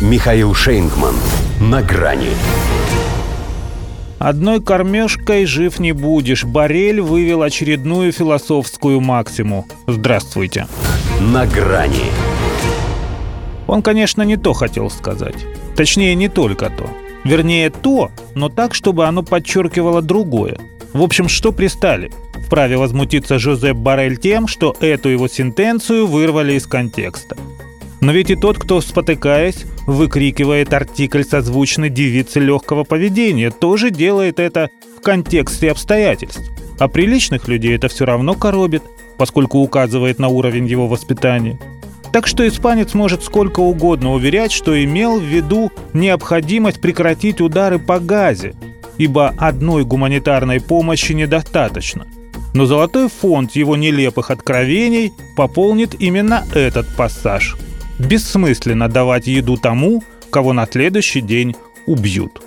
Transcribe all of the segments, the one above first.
Михаил Шейнгман. На грани. Одной кормежкой жив не будешь. Барель вывел очередную философскую максиму. Здравствуйте. На грани. Он, конечно, не то хотел сказать. Точнее, не только то. Вернее, то, но так, чтобы оно подчеркивало другое. В общем, что пристали? Вправе возмутиться Жозеп Барель тем, что эту его сентенцию вырвали из контекста. Но ведь и тот, кто, спотыкаясь, выкрикивает артикль созвучный девице легкого поведения, тоже делает это в контексте обстоятельств. А приличных людей это все равно коробит, поскольку указывает на уровень его воспитания. Так что испанец может сколько угодно уверять, что имел в виду необходимость прекратить удары по газе, ибо одной гуманитарной помощи недостаточно. Но золотой фонд его нелепых откровений пополнит именно этот пассаж. Бессмысленно давать еду тому, кого на следующий день убьют.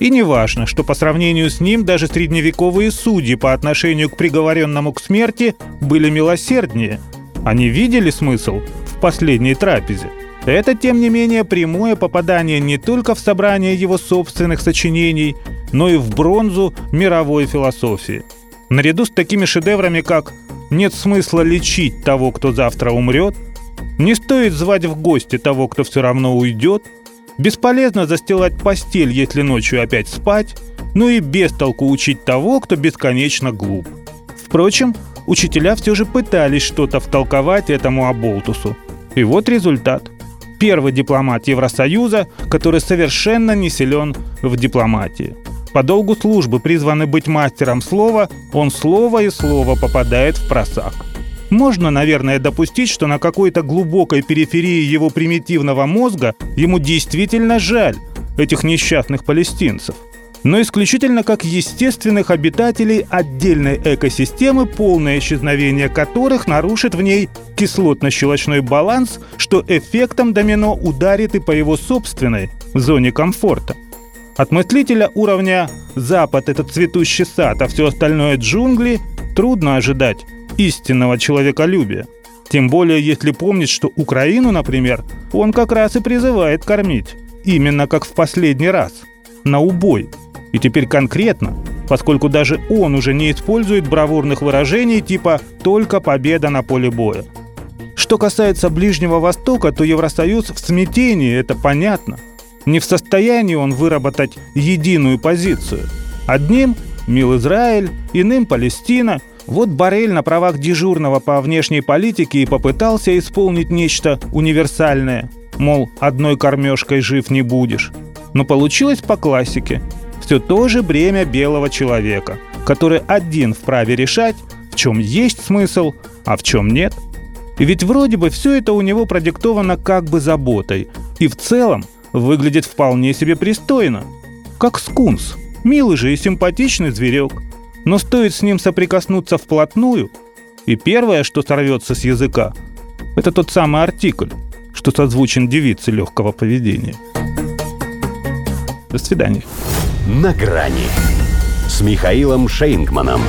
И не важно, что по сравнению с ним даже средневековые судьи по отношению к приговоренному к смерти были милосерднее. Они видели смысл в последней трапезе. Это, тем не менее, прямое попадание не только в собрание его собственных сочинений, но и в бронзу мировой философии. Наряду с такими шедеврами, как «Нет смысла лечить того, кто завтра умрет», «Не стоит звать в гости того, кто все равно уйдет», «Бесполезно застилать постель, если ночью опять спать», ну и без толку учить того, кто бесконечно глуп. Впрочем, учителя все же пытались что-то втолковать этому оболтусу. И вот результат. Первый дипломат Евросоюза, который совершенно не силен в дипломатии. По долгу службы призванный быть мастером слова, он слово и слово попадает в просак. Можно, наверное, допустить, что на какой-то глубокой периферии его примитивного мозга ему действительно жаль этих несчастных палестинцев но исключительно как естественных обитателей отдельной экосистемы, полное исчезновение которых нарушит в ней кислотно-щелочной баланс, что эффектом домино ударит и по его собственной зоне комфорта. От мыслителя уровня «Запад – это цветущий сад, а все остальное – джунгли» трудно ожидать истинного человеколюбия. Тем более, если помнить, что Украину, например, он как раз и призывает кормить. Именно как в последний раз. На убой – и теперь конкретно, поскольку даже он уже не использует бравурных выражений типа «только победа на поле боя». Что касается Ближнего Востока, то Евросоюз в смятении, это понятно. Не в состоянии он выработать единую позицию. Одним – мил Израиль, иным – Палестина. Вот Барель на правах дежурного по внешней политике и попытался исполнить нечто универсальное. Мол, одной кормежкой жив не будешь. Но получилось по классике – все то же бремя белого человека, который один вправе решать, в чем есть смысл, а в чем нет. И ведь вроде бы все это у него продиктовано как бы заботой, и в целом выглядит вполне себе пристойно. Как скунс. Милый же и симпатичный зверек. Но стоит с ним соприкоснуться вплотную, и первое, что сорвется с языка, это тот самый артикль, что созвучен девице легкого поведения. До свидания на грани с Михаилом Шейнгманом.